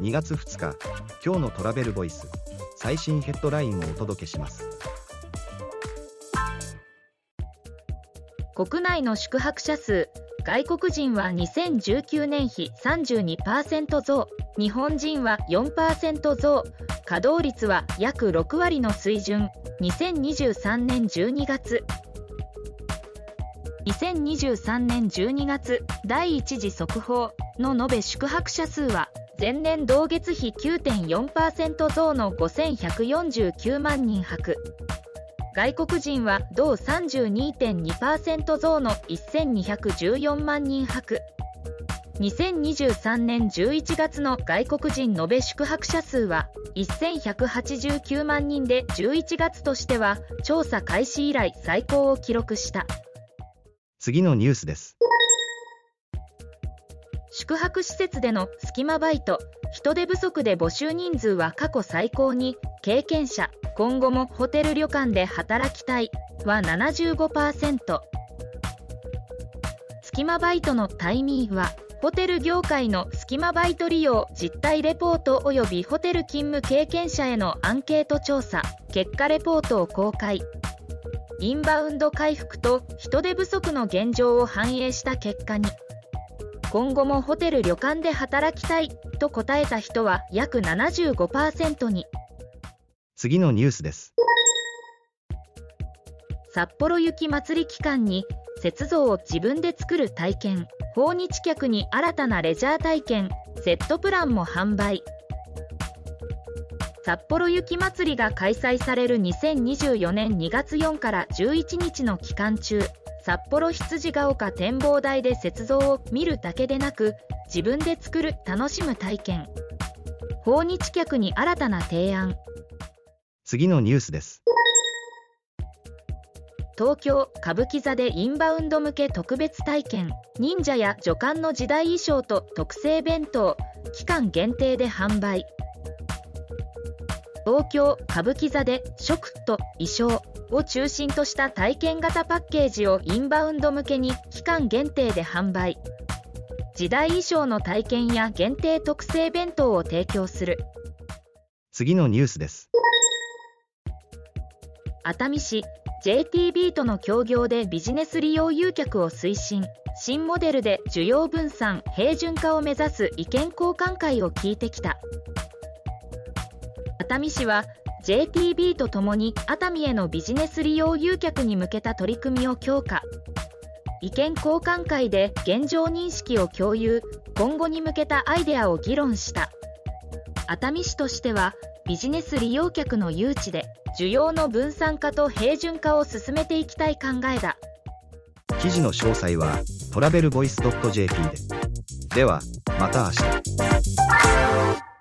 2月2日今日のトラベルボイス最新ヘッドラインをお届けします。国内の宿泊者数外国人は2019年比32%増日本人は4%増稼働率は約6割の水準2023年12月。2023年12月第1次速報の延べ宿泊者数は前年同月比9.4%増の5149万人泊。外国人は同32.2%増の1214万人泊。2023年11月の外国人延べ宿泊者数は1189万人で11月としては調査開始以来最高を記録した。次のニュースです。宿泊施設での隙間バイト人手不足で募集人数は過去最高に経験者今後もホテル旅館で働きたいは75%隙間バイトのタイミングはホテル業界の隙間バイト利用実態レポート及びホテル勤務経験者へのアンケート調査結果レポートを公開。インバウンド回復と人手不足の現状を反映した結果に今後もホテル旅館で働きたいと答えた人は約75%に。次のニュースです。札幌雪まつり期間に雪像を自分で作る体験。訪日客に新たなレジャー体験。セットプランも販売。札幌雪まつりが開催される2024年2月4から11日の期間中札幌羊ヶ丘展望台で雪像を見るだけでなく自分で作る楽しむ体験訪日客に新たな提案次のニュースです。東京歌舞伎座でインバウンド向け特別体験忍者や女官の時代衣装と特製弁当期間限定で販売東京歌舞伎座で食と衣装を中心とした体験型パッケージをインバウンド向けに期間限定で販売。時代衣装の体験や限定特製弁当を提供する。次のニュースです。熱海市 JTB との協業でビジネス利用誘客を推進。新モデルで需要分散平準化を目指す意見交換会を聞いてきた熱海市は JTB とともに熱海へのビジネス利用誘客に向けた取り組みを強化。意見交換会で現状認識を共有。今後に向けたアイデアを議論した。熱海市としてはビジネス利用客の誘致で需要の分散化と平準化を進めていきたい考えだ。記事の詳細はトラベルボイス .jp で。ではまた明日。